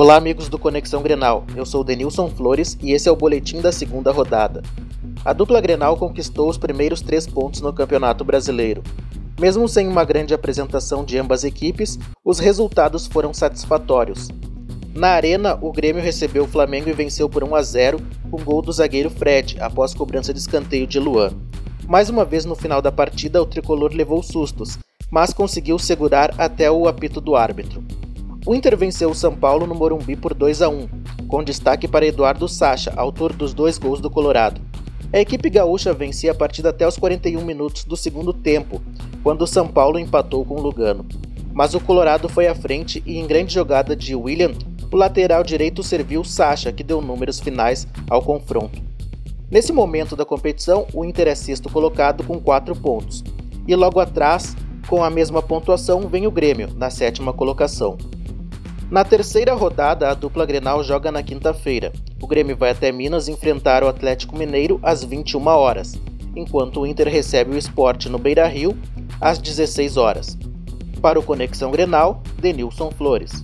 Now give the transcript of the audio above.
Olá, amigos do Conexão Grenal. Eu sou Denilson Flores e esse é o boletim da segunda rodada. A dupla Grenal conquistou os primeiros três pontos no Campeonato Brasileiro. Mesmo sem uma grande apresentação de ambas equipes, os resultados foram satisfatórios. Na Arena, o Grêmio recebeu o Flamengo e venceu por 1 a 0 com gol do zagueiro Fred após cobrança de escanteio de Luan. Mais uma vez no final da partida, o tricolor levou sustos, mas conseguiu segurar até o apito do árbitro. O Inter venceu o São Paulo no Morumbi por 2 a 1, com destaque para Eduardo Sacha, autor dos dois gols do Colorado. A equipe gaúcha vencia a partida até os 41 minutos do segundo tempo, quando o São Paulo empatou com o Lugano. Mas o Colorado foi à frente e, em grande jogada de William, o lateral direito serviu Sacha, que deu números finais ao confronto. Nesse momento da competição, o Inter é sexto colocado com 4 pontos, e logo atrás, com a mesma pontuação, vem o Grêmio, na sétima colocação. Na terceira rodada, a dupla Grenal joga na quinta-feira. O Grêmio vai até Minas enfrentar o Atlético Mineiro às 21 horas, enquanto o Inter recebe o Esporte no Beira-Rio às 16 horas. Para o Conexão Grenal, Denilson Flores.